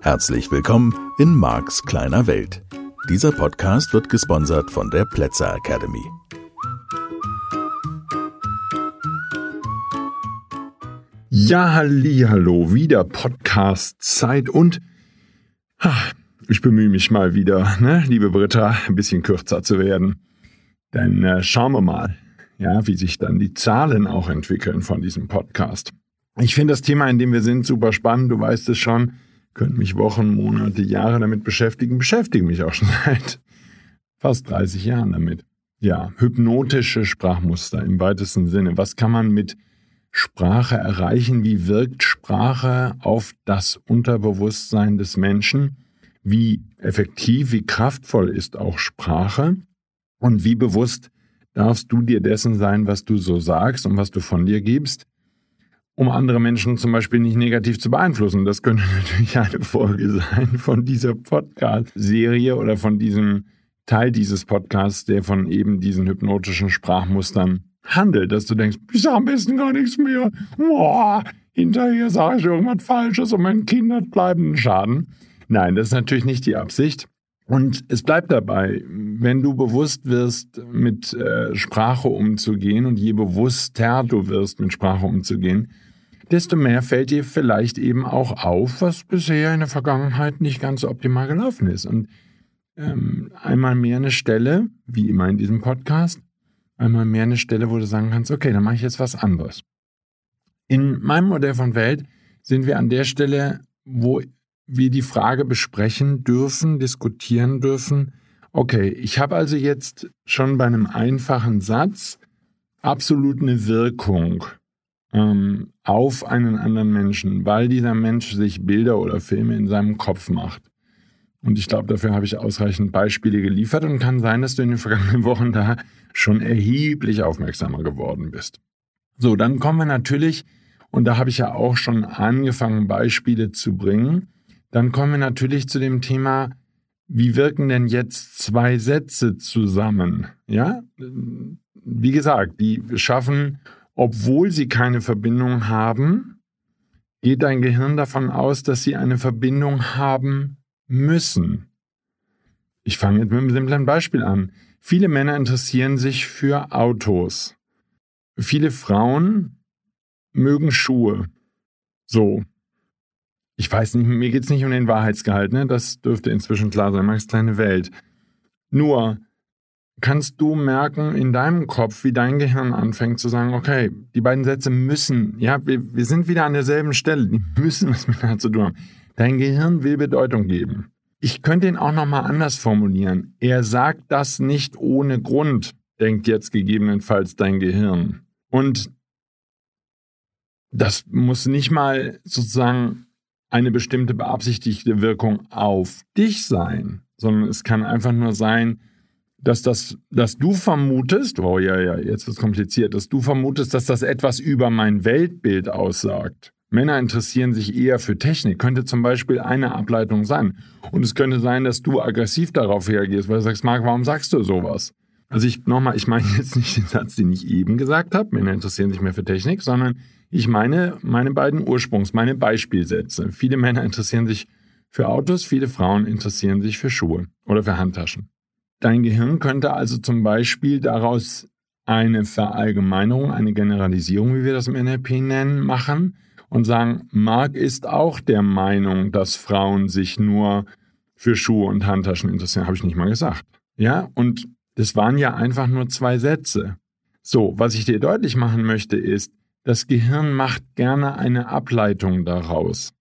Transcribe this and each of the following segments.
Herzlich willkommen in Marks kleiner Welt. Dieser Podcast wird gesponsert von der Plätzer Academy. Ja, halli, hallo, wieder Podcast Zeit und ach, ich bemühe mich mal wieder, ne, liebe Britta, ein bisschen kürzer zu werden. Denn äh, schauen wir mal, ja, wie sich dann die Zahlen auch entwickeln von diesem Podcast. Ich finde das Thema, in dem wir sind, super spannend. Du weißt es schon könnte mich Wochen, Monate, Jahre damit beschäftigen, beschäftige mich auch schon seit fast 30 Jahren damit. Ja, hypnotische Sprachmuster im weitesten Sinne. Was kann man mit Sprache erreichen? Wie wirkt Sprache auf das Unterbewusstsein des Menschen? Wie effektiv, wie kraftvoll ist auch Sprache? Und wie bewusst darfst du dir dessen sein, was du so sagst und was du von dir gibst? um andere Menschen zum Beispiel nicht negativ zu beeinflussen. Das könnte natürlich eine Folge sein von dieser Podcast-Serie oder von diesem Teil dieses Podcasts, der von eben diesen hypnotischen Sprachmustern handelt, dass du denkst, ich sage am besten gar nichts mehr. Boah, hinterher sage ich irgendwas Falsches und mein Kind hat bleibenden Schaden. Nein, das ist natürlich nicht die Absicht. Und es bleibt dabei, wenn du bewusst wirst, mit äh, Sprache umzugehen und je bewusster du wirst, mit Sprache umzugehen, desto mehr fällt dir vielleicht eben auch auf, was bisher in der Vergangenheit nicht ganz optimal gelaufen ist. Und ähm, einmal mehr eine Stelle, wie immer in diesem Podcast, einmal mehr eine Stelle, wo du sagen kannst, okay, dann mache ich jetzt was anderes. In meinem Modell von Welt sind wir an der Stelle, wo wir die Frage besprechen dürfen, diskutieren dürfen, okay, ich habe also jetzt schon bei einem einfachen Satz absolut eine Wirkung ähm, auf einen anderen Menschen, weil dieser Mensch sich Bilder oder Filme in seinem Kopf macht. Und ich glaube, dafür habe ich ausreichend Beispiele geliefert und kann sein, dass du in den vergangenen Wochen da schon erheblich aufmerksamer geworden bist. So, dann kommen wir natürlich, und da habe ich ja auch schon angefangen, Beispiele zu bringen, dann kommen wir natürlich zu dem Thema, wie wirken denn jetzt zwei Sätze zusammen? Ja, wie gesagt, die schaffen obwohl sie keine Verbindung haben, geht dein Gehirn davon aus, dass sie eine Verbindung haben müssen. Ich fange jetzt mit einem simplen Beispiel an. Viele Männer interessieren sich für Autos. Viele Frauen mögen Schuhe. So. Ich weiß nicht, mir geht es nicht um den Wahrheitsgehalt, ne? Das dürfte inzwischen klar sein, Max kleine Welt. Nur, kannst du merken in deinem Kopf, wie dein Gehirn anfängt zu sagen, okay, die beiden Sätze müssen, ja, wir, wir sind wieder an derselben Stelle, die müssen was miteinander zu tun haben. Dein Gehirn will Bedeutung geben. Ich könnte ihn auch nochmal anders formulieren. Er sagt das nicht ohne Grund, denkt jetzt gegebenenfalls dein Gehirn. Und das muss nicht mal sozusagen eine bestimmte beabsichtigte Wirkung auf dich sein, sondern es kann einfach nur sein, dass das, dass du vermutest, oh ja, ja, jetzt wird es kompliziert, dass du vermutest, dass das etwas über mein Weltbild aussagt. Männer interessieren sich eher für Technik, könnte zum Beispiel eine Ableitung sein. Und es könnte sein, dass du aggressiv darauf reagierst, weil du sagst, Marc, warum sagst du sowas? Also ich nochmal, ich meine jetzt nicht den Satz, den ich eben gesagt habe, Männer interessieren sich mehr für Technik, sondern ich meine meine beiden Ursprungs, meine Beispielsätze. Viele Männer interessieren sich für Autos, viele Frauen interessieren sich für Schuhe oder für Handtaschen. Dein Gehirn könnte also zum Beispiel daraus eine Verallgemeinerung, eine Generalisierung, wie wir das im NLP nennen, machen und sagen, Mark ist auch der Meinung, dass Frauen sich nur für Schuhe und Handtaschen interessieren. Habe ich nicht mal gesagt. Ja, und das waren ja einfach nur zwei Sätze. So, was ich dir deutlich machen möchte, ist, das Gehirn macht gerne eine Ableitung daraus.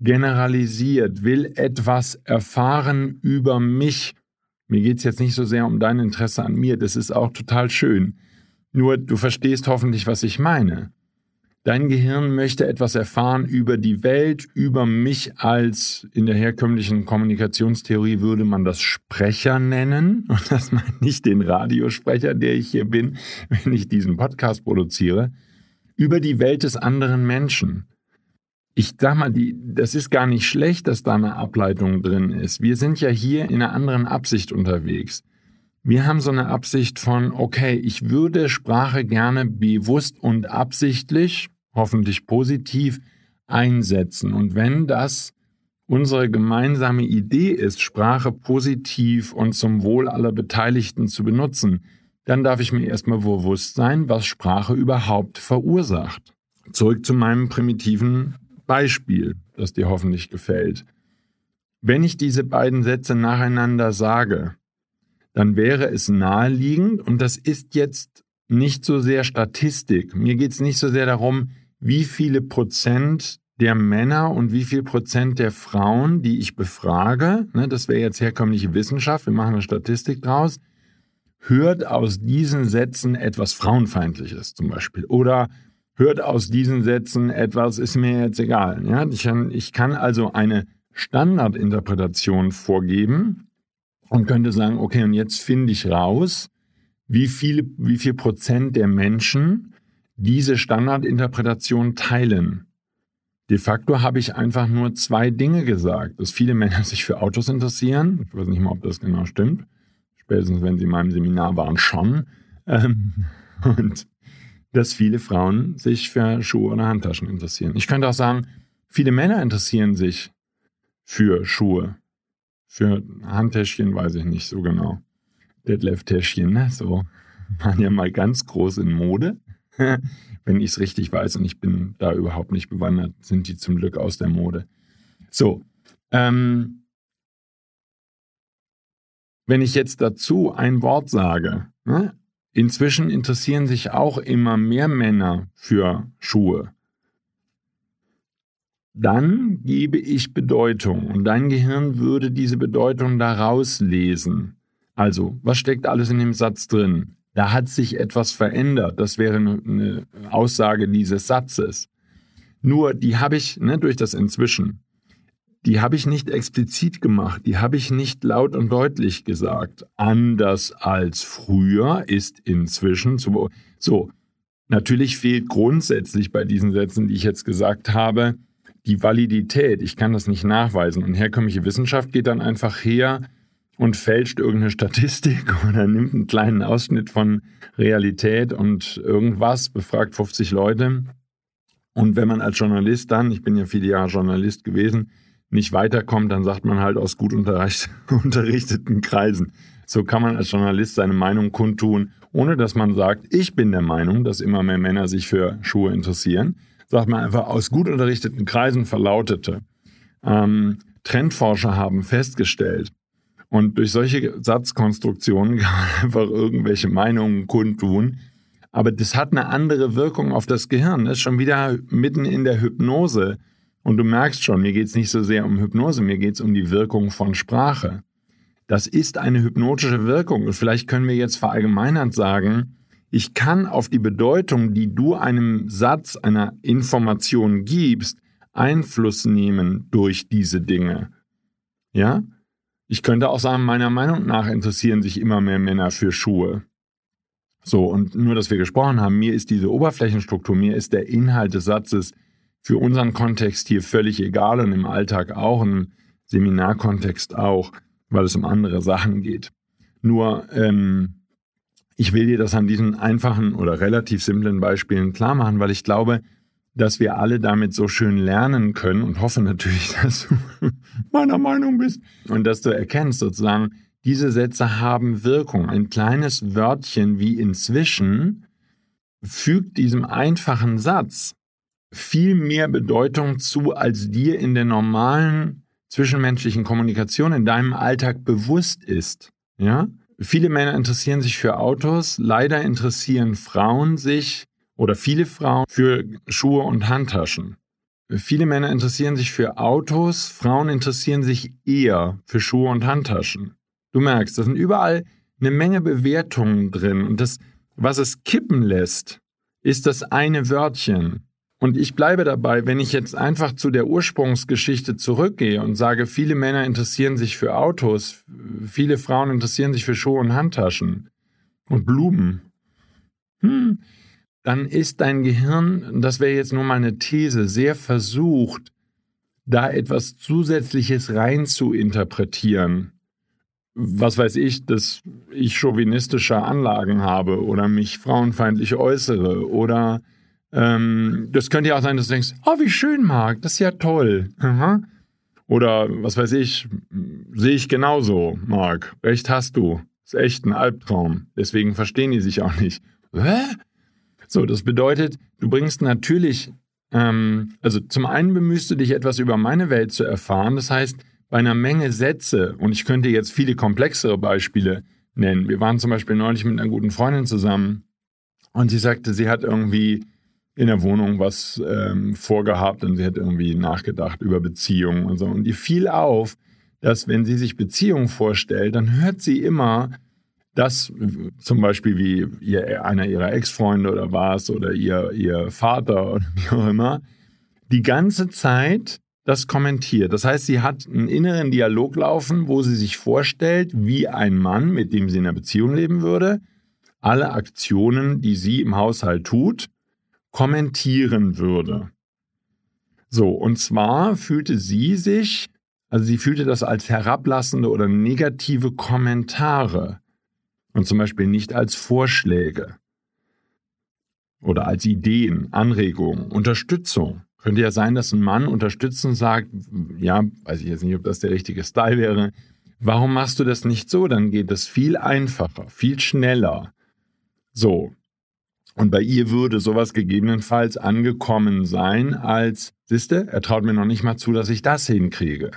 Generalisiert, will etwas erfahren über mich mir geht es jetzt nicht so sehr um dein Interesse an mir, das ist auch total schön. Nur du verstehst hoffentlich, was ich meine. Dein Gehirn möchte etwas erfahren über die Welt, über mich als in der herkömmlichen Kommunikationstheorie würde man das Sprecher nennen. Und das meint nicht den Radiosprecher, der ich hier bin, wenn ich diesen Podcast produziere, über die Welt des anderen Menschen ich sag mal, die, das ist gar nicht schlecht, dass da eine Ableitung drin ist. Wir sind ja hier in einer anderen Absicht unterwegs. Wir haben so eine Absicht von, okay, ich würde Sprache gerne bewusst und absichtlich, hoffentlich positiv, einsetzen. Und wenn das unsere gemeinsame Idee ist, Sprache positiv und zum Wohl aller Beteiligten zu benutzen, dann darf ich mir erstmal bewusst sein, was Sprache überhaupt verursacht. Zurück zu meinem primitiven Beispiel, das dir hoffentlich gefällt. Wenn ich diese beiden Sätze nacheinander sage, dann wäre es naheliegend, und das ist jetzt nicht so sehr Statistik, mir geht es nicht so sehr darum, wie viele Prozent der Männer und wie viel Prozent der Frauen, die ich befrage, ne, das wäre jetzt herkömmliche Wissenschaft, wir machen eine Statistik draus, hört aus diesen Sätzen etwas Frauenfeindliches zum Beispiel. Oder hört aus diesen Sätzen etwas, ist mir jetzt egal. Ja? Ich, kann, ich kann also eine Standardinterpretation vorgeben und könnte sagen, okay, und jetzt finde ich raus, wie viel, wie viel Prozent der Menschen diese Standardinterpretation teilen. De facto habe ich einfach nur zwei Dinge gesagt, dass viele Männer sich für Autos interessieren. Ich weiß nicht mal, ob das genau stimmt spätestens wenn sie in meinem Seminar waren, schon. Ähm, und dass viele Frauen sich für Schuhe oder Handtaschen interessieren. Ich könnte auch sagen, viele Männer interessieren sich für Schuhe. Für Handtäschchen weiß ich nicht so genau. Deadlift-Täschchen, ne? so waren ja mal ganz groß in Mode. Wenn ich es richtig weiß und ich bin da überhaupt nicht bewandert, sind die zum Glück aus der Mode. So, ähm, wenn ich jetzt dazu ein Wort sage, ne? inzwischen interessieren sich auch immer mehr Männer für Schuhe, dann gebe ich Bedeutung und dein Gehirn würde diese Bedeutung daraus lesen. Also, was steckt alles in dem Satz drin? Da hat sich etwas verändert. Das wäre eine Aussage dieses Satzes. Nur die habe ich ne, durch das Inzwischen die habe ich nicht explizit gemacht, die habe ich nicht laut und deutlich gesagt. Anders als früher ist inzwischen zu. So, natürlich fehlt grundsätzlich bei diesen Sätzen, die ich jetzt gesagt habe, die Validität. Ich kann das nicht nachweisen. Und herkömmliche Wissenschaft geht dann einfach her und fälscht irgendeine Statistik oder nimmt einen kleinen Ausschnitt von Realität und irgendwas, befragt 50 Leute. Und wenn man als Journalist dann, ich bin ja viele Jahre Journalist gewesen, nicht weiterkommt, dann sagt man halt aus gut unterrichteten Kreisen. So kann man als Journalist seine Meinung kundtun, ohne dass man sagt, ich bin der Meinung, dass immer mehr Männer sich für Schuhe interessieren. Sagt man einfach aus gut unterrichteten Kreisen verlautete. Ähm, Trendforscher haben festgestellt, und durch solche Satzkonstruktionen kann man einfach irgendwelche Meinungen kundtun. Aber das hat eine andere Wirkung auf das Gehirn. Das ist schon wieder mitten in der Hypnose und du merkst schon, mir geht es nicht so sehr um Hypnose, mir geht es um die Wirkung von Sprache. Das ist eine hypnotische Wirkung. Und vielleicht können wir jetzt verallgemeinert sagen, ich kann auf die Bedeutung, die du einem Satz, einer Information gibst, Einfluss nehmen durch diese Dinge. Ja? Ich könnte auch sagen, meiner Meinung nach interessieren sich immer mehr Männer für Schuhe. So, und nur, dass wir gesprochen haben, mir ist diese Oberflächenstruktur, mir ist der Inhalt des Satzes für unseren Kontext hier völlig egal und im Alltag auch, im Seminarkontext auch, weil es um andere Sachen geht. Nur, ähm, ich will dir das an diesen einfachen oder relativ simplen Beispielen klar machen, weil ich glaube, dass wir alle damit so schön lernen können und hoffe natürlich, dass du meiner Meinung bist und dass du erkennst sozusagen, diese Sätze haben Wirkung. Ein kleines Wörtchen wie inzwischen fügt diesem einfachen Satz viel mehr Bedeutung zu, als dir in der normalen zwischenmenschlichen Kommunikation in deinem Alltag bewusst ist. Ja? Viele Männer interessieren sich für Autos, leider interessieren Frauen sich oder viele Frauen für Schuhe und Handtaschen. Viele Männer interessieren sich für Autos, Frauen interessieren sich eher für Schuhe und Handtaschen. Du merkst, da sind überall eine Menge Bewertungen drin und das, was es kippen lässt, ist das eine Wörtchen. Und ich bleibe dabei, wenn ich jetzt einfach zu der Ursprungsgeschichte zurückgehe und sage, viele Männer interessieren sich für Autos, viele Frauen interessieren sich für Schuhe und Handtaschen und Blumen, hm, dann ist dein Gehirn, das wäre jetzt nur mal eine These, sehr versucht, da etwas Zusätzliches rein zu interpretieren. was weiß ich, dass ich chauvinistische Anlagen habe oder mich frauenfeindlich äußere oder ähm, das könnte ja auch sein, dass du denkst, oh, wie schön, Marc, das ist ja toll. Aha. Oder was weiß ich, sehe ich genauso, Marc. Recht hast du. Ist echt ein Albtraum. Deswegen verstehen die sich auch nicht. Hä? So, das bedeutet, du bringst natürlich, ähm, also zum einen bemühst du dich etwas über meine Welt zu erfahren. Das heißt, bei einer Menge Sätze, und ich könnte jetzt viele komplexere Beispiele nennen. Wir waren zum Beispiel neulich mit einer guten Freundin zusammen und sie sagte, sie hat irgendwie in der Wohnung was ähm, vorgehabt und sie hat irgendwie nachgedacht über Beziehungen und so. Und ihr fiel auf, dass wenn sie sich Beziehungen vorstellt, dann hört sie immer das zum Beispiel wie ihr, einer ihrer Ex-Freunde oder was oder ihr, ihr Vater oder wie auch immer, die ganze Zeit das kommentiert. Das heißt, sie hat einen inneren Dialog laufen, wo sie sich vorstellt, wie ein Mann, mit dem sie in einer Beziehung leben würde, alle Aktionen, die sie im Haushalt tut, kommentieren würde. So, und zwar fühlte sie sich, also sie fühlte das als herablassende oder negative Kommentare und zum Beispiel nicht als Vorschläge oder als Ideen, Anregungen, Unterstützung. Könnte ja sein, dass ein Mann unterstützend sagt, ja, weiß ich jetzt nicht, ob das der richtige Style wäre. Warum machst du das nicht so? Dann geht das viel einfacher, viel schneller. So. Und bei ihr würde sowas gegebenenfalls angekommen sein als, siehste, er traut mir noch nicht mal zu, dass ich das hinkriege.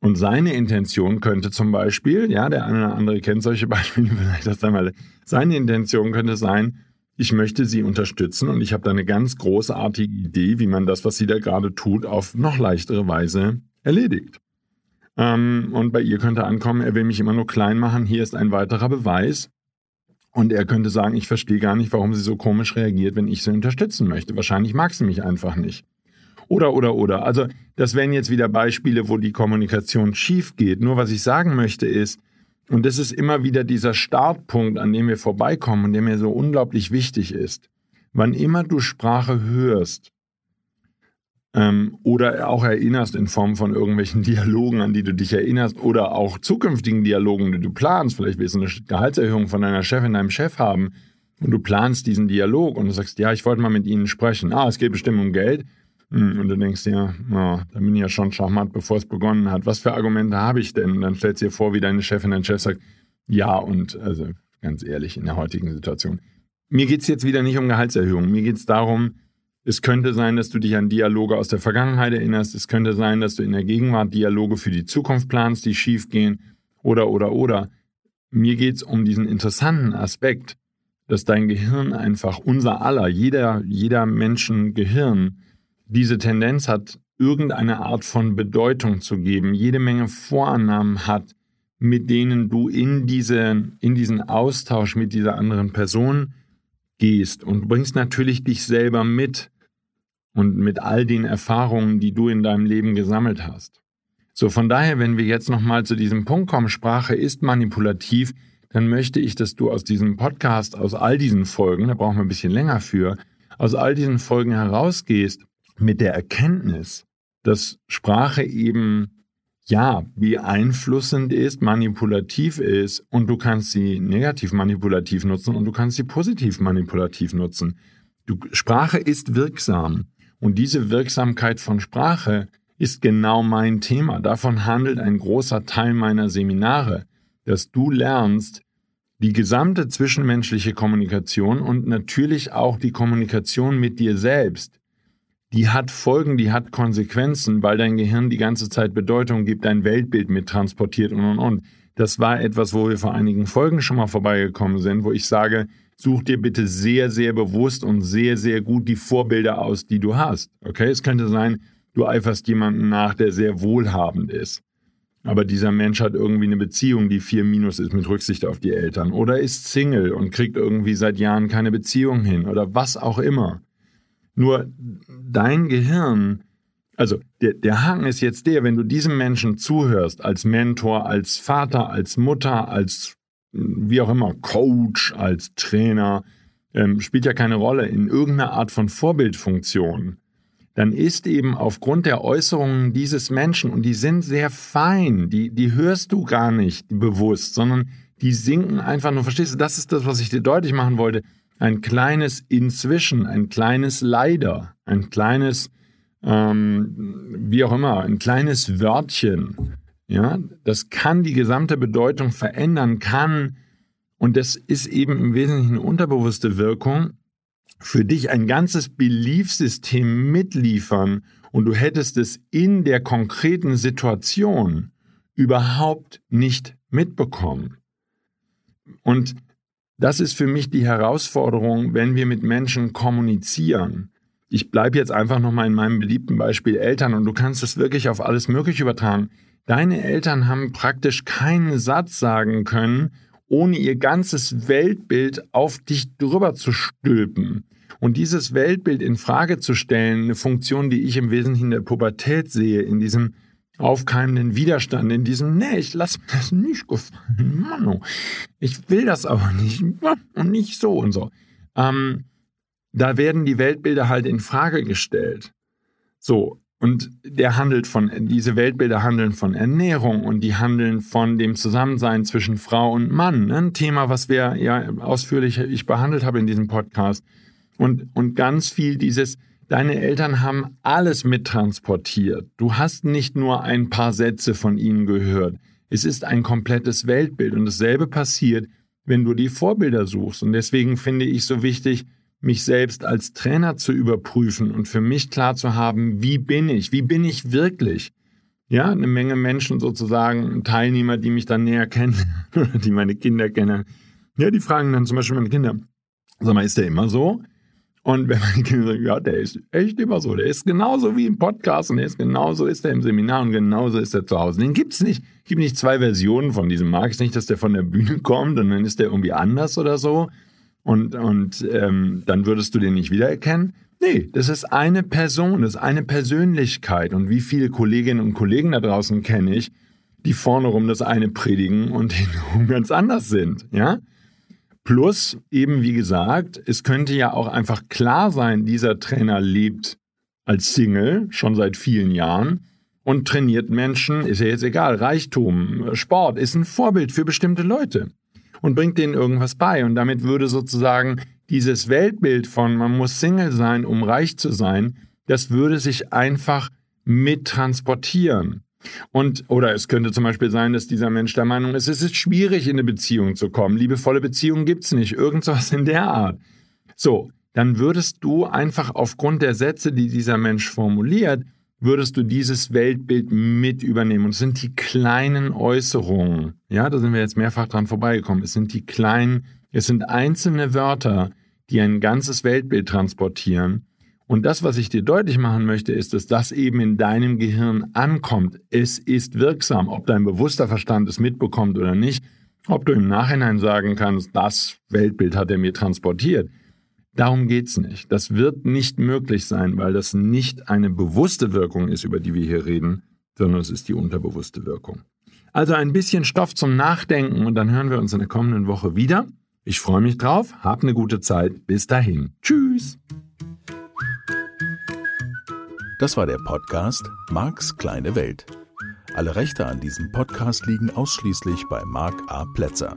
Und seine Intention könnte zum Beispiel, ja, der eine oder andere kennt solche Beispiele vielleicht das einmal, seine Intention könnte sein, ich möchte sie unterstützen und ich habe da eine ganz großartige Idee, wie man das, was sie da gerade tut, auf noch leichtere Weise erledigt. Ähm, und bei ihr könnte ankommen, er will mich immer nur klein machen, hier ist ein weiterer Beweis. Und er könnte sagen, ich verstehe gar nicht, warum sie so komisch reagiert, wenn ich sie unterstützen möchte. Wahrscheinlich mag sie mich einfach nicht. Oder, oder, oder. Also, das wären jetzt wieder Beispiele, wo die Kommunikation schief geht. Nur was ich sagen möchte ist, und das ist immer wieder dieser Startpunkt, an dem wir vorbeikommen und der mir so unglaublich wichtig ist. Wann immer du Sprache hörst ähm, oder auch erinnerst in Form von irgendwelchen Dialogen, an die du dich erinnerst oder auch zukünftigen Dialogen, die du planst, vielleicht willst du eine Gehaltserhöhung von deiner Chefin, deinem Chef haben und du planst diesen Dialog und du sagst, ja, ich wollte mal mit ihnen sprechen. Ah, es geht bestimmt um Geld. Hm, und du denkst dir, ja, da bin ich ja schon charmant, bevor es begonnen hat. Was für Argumente habe ich denn? Und dann stellst du dir vor, wie deine Chefin, dein Chef sagt, ja, und also ganz ehrlich, in der heutigen Situation. Mir geht es jetzt wieder nicht um Gehaltserhöhung. Mir geht es darum, es könnte sein, dass du dich an Dialoge aus der Vergangenheit erinnerst. Es könnte sein, dass du in der Gegenwart Dialoge für die Zukunft planst, die schief gehen. Oder, oder, oder. Mir geht es um diesen interessanten Aspekt, dass dein Gehirn einfach unser aller, jeder, jeder Menschen Gehirn, diese Tendenz hat, irgendeine Art von Bedeutung zu geben, jede Menge Vorannahmen hat, mit denen du in, diese, in diesen Austausch mit dieser anderen Person gehst. Und bringst natürlich dich selber mit und mit all den Erfahrungen, die du in deinem Leben gesammelt hast. So, von daher, wenn wir jetzt nochmal zu diesem Punkt kommen, Sprache ist manipulativ, dann möchte ich, dass du aus diesem Podcast, aus all diesen Folgen, da brauchen wir ein bisschen länger für, aus all diesen Folgen herausgehst mit der Erkenntnis, dass Sprache eben ja beeinflussend ist, manipulativ ist und du kannst sie negativ manipulativ nutzen und du kannst sie positiv manipulativ nutzen. Du, Sprache ist wirksam und diese Wirksamkeit von Sprache ist genau mein Thema. Davon handelt ein großer Teil meiner Seminare, dass du lernst, die gesamte zwischenmenschliche Kommunikation und natürlich auch die Kommunikation mit dir selbst die hat Folgen, die hat Konsequenzen, weil dein Gehirn die ganze Zeit Bedeutung gibt, dein Weltbild mit transportiert und und und. Das war etwas, wo wir vor einigen Folgen schon mal vorbeigekommen sind, wo ich sage, such dir bitte sehr, sehr bewusst und sehr, sehr gut die Vorbilder aus, die du hast. Okay, es könnte sein, du eiferst jemanden nach, der sehr wohlhabend ist. Aber dieser Mensch hat irgendwie eine Beziehung, die vier minus ist mit Rücksicht auf die Eltern. Oder ist Single und kriegt irgendwie seit Jahren keine Beziehung hin. Oder was auch immer. Nur dein Gehirn, also der, der Haken ist jetzt der, wenn du diesem Menschen zuhörst, als Mentor, als Vater, als Mutter, als wie auch immer, Coach, als Trainer, ähm, spielt ja keine Rolle, in irgendeiner Art von Vorbildfunktion, dann ist eben aufgrund der Äußerungen dieses Menschen, und die sind sehr fein, die, die hörst du gar nicht bewusst, sondern die sinken einfach nur, verstehst du, das ist das, was ich dir deutlich machen wollte, ein kleines Inzwischen, ein kleines Leider, ein kleines, ähm, wie auch immer, ein kleines Wörtchen, ja, das kann die gesamte Bedeutung verändern, kann, und das ist eben im Wesentlichen eine unterbewusste Wirkung, für dich ein ganzes Beliefsystem mitliefern und du hättest es in der konkreten Situation überhaupt nicht mitbekommen. Und das ist für mich die Herausforderung, wenn wir mit Menschen kommunizieren. Ich bleibe jetzt einfach nochmal in meinem beliebten Beispiel Eltern und du kannst es wirklich auf alles Mögliche übertragen. Deine Eltern haben praktisch keinen Satz sagen können, ohne ihr ganzes Weltbild auf dich drüber zu stülpen. Und dieses Weltbild in Frage zu stellen, eine Funktion, die ich im Wesentlichen in der Pubertät sehe, in diesem aufkeimenden Widerstand, in diesem, nee, ich lasse mir das nicht gefallen, Mann, oh. ich will das aber nicht und nicht so und so. Ähm, da werden die Weltbilder halt in Frage gestellt. So, und der handelt von, diese Weltbilder handeln von Ernährung und die handeln von dem Zusammensein zwischen Frau und Mann. Ne? Ein Thema, was wir ja ausführlich ich behandelt habe in diesem Podcast. Und, und ganz viel dieses, deine Eltern haben alles mittransportiert. Du hast nicht nur ein paar Sätze von ihnen gehört. Es ist ein komplettes Weltbild. Und dasselbe passiert, wenn du die Vorbilder suchst. Und deswegen finde ich so wichtig, mich selbst als Trainer zu überprüfen und für mich klar zu haben, wie bin ich, wie bin ich wirklich. Ja, eine Menge Menschen sozusagen, Teilnehmer, die mich dann näher kennen, die meine Kinder kennen. Ja, die fragen dann zum Beispiel meine Kinder, sag mal, ist der immer so? Und wenn meine Kinder sagen, ja, der ist echt immer so, der ist genauso wie im Podcast und der ist genauso ist er im Seminar und genauso ist er zu Hause. Den gibt es nicht. Es gibt nicht zwei Versionen von diesem Markt. Es ist nicht, dass der von der Bühne kommt und dann ist der irgendwie anders oder so. Und, und ähm, dann würdest du den nicht wiedererkennen. Nee, das ist eine Person, das ist eine Persönlichkeit. Und wie viele Kolleginnen und Kollegen da draußen kenne ich, die vorne rum das eine predigen und hintenrum ganz anders sind, ja? Plus, eben wie gesagt, es könnte ja auch einfach klar sein, dieser Trainer lebt als Single schon seit vielen Jahren und trainiert Menschen, ist ja jetzt egal, Reichtum, Sport, ist ein Vorbild für bestimmte Leute und bringt denen irgendwas bei. Und damit würde sozusagen dieses Weltbild von man muss Single sein, um reich zu sein, das würde sich einfach mittransportieren. Und, oder es könnte zum Beispiel sein, dass dieser Mensch der Meinung ist, es ist schwierig, in eine Beziehung zu kommen. Liebevolle Beziehungen gibt es nicht. Irgendwas in der Art. So, dann würdest du einfach aufgrund der Sätze, die dieser Mensch formuliert, würdest du dieses Weltbild mit übernehmen. Und es sind die kleinen Äußerungen. Ja, da sind wir jetzt mehrfach dran vorbeigekommen. Es sind die kleinen, es sind einzelne Wörter, die ein ganzes Weltbild transportieren. Und das, was ich dir deutlich machen möchte, ist, dass das eben in deinem Gehirn ankommt. Es ist wirksam, ob dein bewusster Verstand es mitbekommt oder nicht, ob du im Nachhinein sagen kannst, das Weltbild hat er mir transportiert. Darum geht es nicht. Das wird nicht möglich sein, weil das nicht eine bewusste Wirkung ist, über die wir hier reden, sondern es ist die unterbewusste Wirkung. Also ein bisschen Stoff zum Nachdenken und dann hören wir uns in der kommenden Woche wieder. Ich freue mich drauf. Hab eine gute Zeit. Bis dahin. Tschüss. Das war der Podcast Marks kleine Welt. Alle Rechte an diesem Podcast liegen ausschließlich bei Mark A. Plätzer.